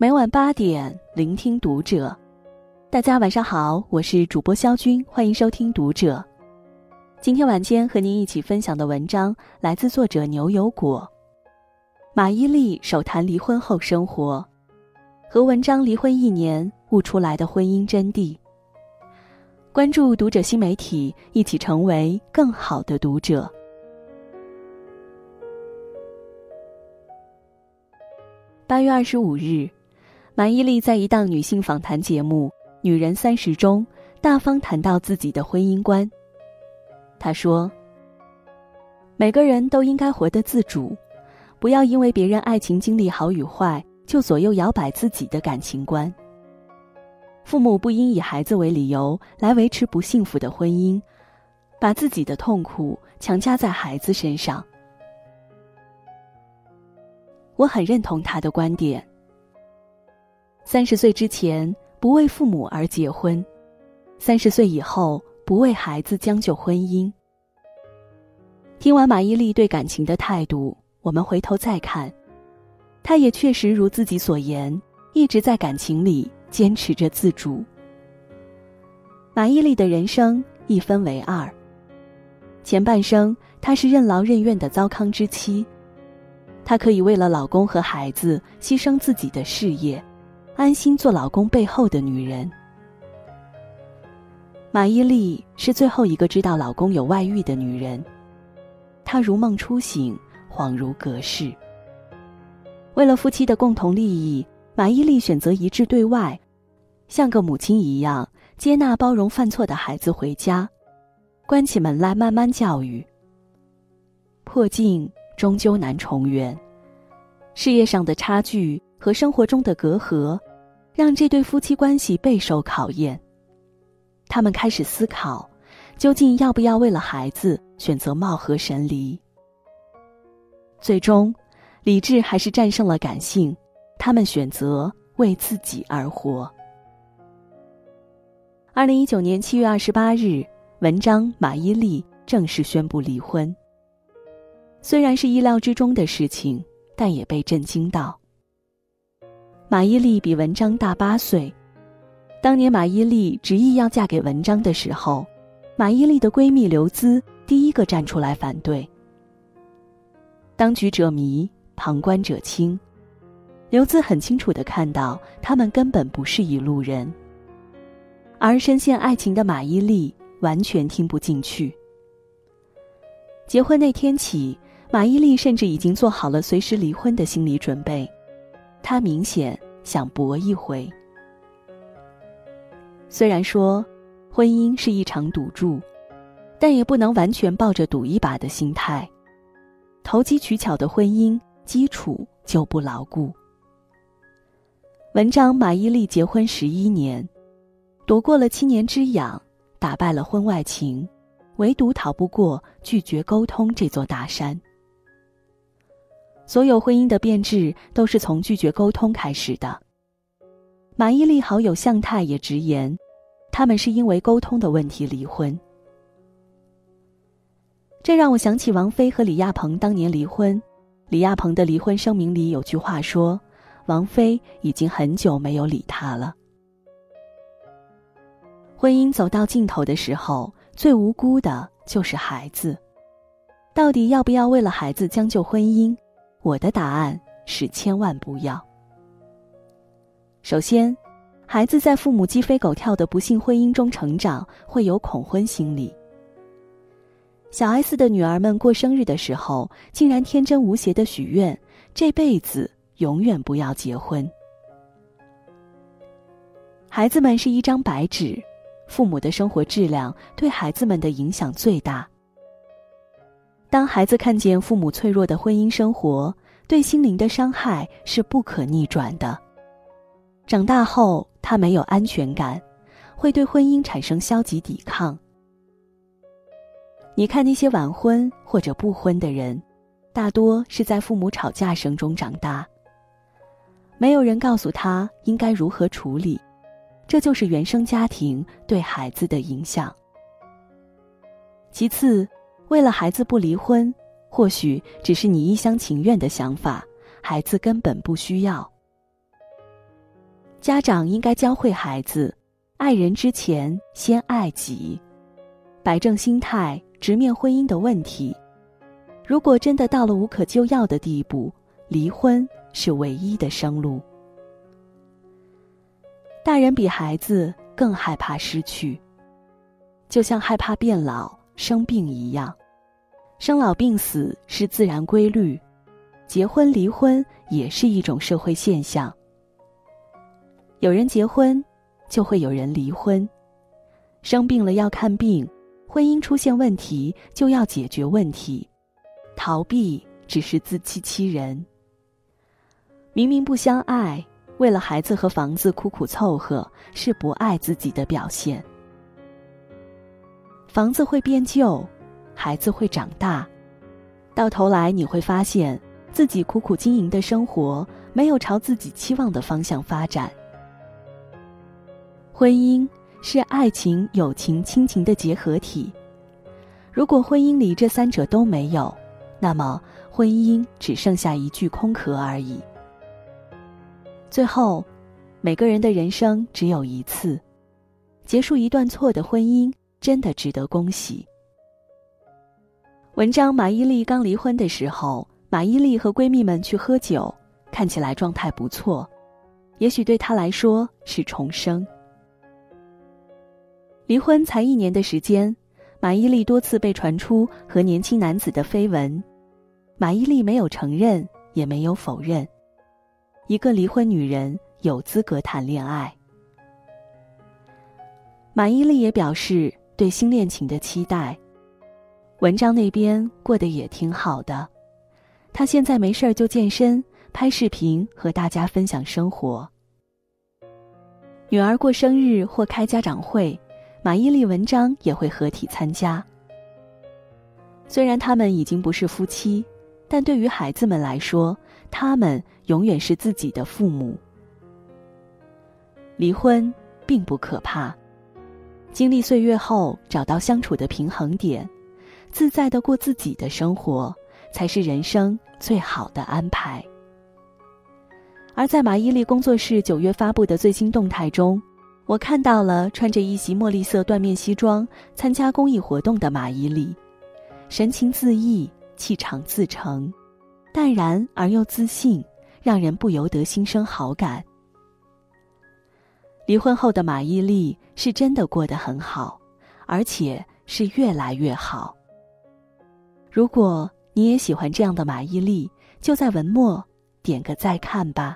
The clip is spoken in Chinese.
每晚八点，聆听读者。大家晚上好，我是主播肖军，欢迎收听读者。今天晚间和您一起分享的文章来自作者牛油果。马伊琍首谈离婚后生活，和文章离婚一年悟出来的婚姻真谛。关注读者新媒体，一起成为更好的读者。八月二十五日，马伊琍在一档女性访谈节目《女人三十》中，大方谈到自己的婚姻观。她说：“每个人都应该活得自主。”不要因为别人爱情经历好与坏，就左右摇摆自己的感情观。父母不应以孩子为理由来维持不幸福的婚姻，把自己的痛苦强加在孩子身上。我很认同他的观点。三十岁之前不为父母而结婚，三十岁以后不为孩子将就婚姻。听完马伊琍对感情的态度。我们回头再看，她也确实如自己所言，一直在感情里坚持着自主。马伊琍的人生一分为二，前半生她是任劳任怨的糟糠之妻，她可以为了老公和孩子牺牲自己的事业，安心做老公背后的女人。马伊琍是最后一个知道老公有外遇的女人，她如梦初醒。恍如隔世。为了夫妻的共同利益，马伊琍选择一致对外，像个母亲一样接纳包容犯错的孩子回家，关起门来慢慢教育。破镜终究难重圆，事业上的差距和生活中的隔阂，让这对夫妻关系备受考验。他们开始思考，究竟要不要为了孩子选择貌合神离。最终，理智还是战胜了感性，他们选择为自己而活。二零一九年七月二十八日，文章马伊琍正式宣布离婚。虽然是意料之中的事情，但也被震惊到。马伊琍比文章大八岁，当年马伊琍执意要嫁给文章的时候，马伊琍的闺蜜刘孜第一个站出来反对。当局者迷，旁观者清。刘孜很清楚的看到，他们根本不是一路人。而深陷爱情的马伊琍完全听不进去。结婚那天起，马伊琍甚至已经做好了随时离婚的心理准备。他明显想搏一回。虽然说，婚姻是一场赌注，但也不能完全抱着赌一把的心态。投机取巧的婚姻基础就不牢固。文章马伊琍结婚十一年，躲过了七年之痒，打败了婚外情，唯独逃不过拒绝沟通这座大山。所有婚姻的变质都是从拒绝沟通开始的。马伊琍好友向太也直言，他们是因为沟通的问题离婚。这让我想起王菲和李亚鹏当年离婚。李亚鹏的离婚声明里有句话说：“王菲已经很久没有理他了。”婚姻走到尽头的时候，最无辜的就是孩子。到底要不要为了孩子将就婚姻？我的答案是千万不要。首先，孩子在父母鸡飞狗跳的不幸婚姻中成长，会有恐婚心理。小 S 的女儿们过生日的时候，竟然天真无邪的许愿，这辈子永远不要结婚。孩子们是一张白纸，父母的生活质量对孩子们的影响最大。当孩子看见父母脆弱的婚姻生活，对心灵的伤害是不可逆转的。长大后，他没有安全感，会对婚姻产生消极抵抗。你看那些晚婚或者不婚的人，大多是在父母吵架声中长大。没有人告诉他应该如何处理，这就是原生家庭对孩子的影响。其次，为了孩子不离婚，或许只是你一厢情愿的想法，孩子根本不需要。家长应该教会孩子，爱人之前先爱己，摆正心态，直面婚姻的问题。如果真的到了无可救药的地步，离婚是唯一的生路。大人比孩子更害怕失去，就像害怕变老、生病一样。生老病死是自然规律，结婚离婚也是一种社会现象。有人结婚，就会有人离婚。生病了要看病，婚姻出现问题就要解决问题，逃避只是自欺欺人。明明不相爱，为了孩子和房子苦苦凑合，是不爱自己的表现。房子会变旧。孩子会长大，到头来你会发现自己苦苦经营的生活没有朝自己期望的方向发展。婚姻是爱情、友情、亲情的结合体，如果婚姻里这三者都没有，那么婚姻只剩下一具空壳而已。最后，每个人的人生只有一次，结束一段错的婚姻，真的值得恭喜。文章：马伊琍刚离婚的时候，马伊琍和闺蜜们去喝酒，看起来状态不错，也许对她来说是重生。离婚才一年的时间，马伊琍多次被传出和年轻男子的绯闻，马伊琍没有承认，也没有否认。一个离婚女人有资格谈恋爱。马伊琍也表示对新恋情的期待。文章那边过得也挺好的，他现在没事儿就健身、拍视频和大家分享生活。女儿过生日或开家长会，马伊琍、文章也会合体参加。虽然他们已经不是夫妻，但对于孩子们来说，他们永远是自己的父母。离婚并不可怕，经历岁月后找到相处的平衡点。自在的过自己的生活，才是人生最好的安排。而在马伊琍工作室九月发布的最新动态中，我看到了穿着一袭墨绿色缎面西装参加公益活动的马伊琍，神情自意，气场自成，淡然而又自信，让人不由得心生好感。离婚后的马伊琍是真的过得很好，而且是越来越好。如果你也喜欢这样的马伊琍，就在文末点个再看吧。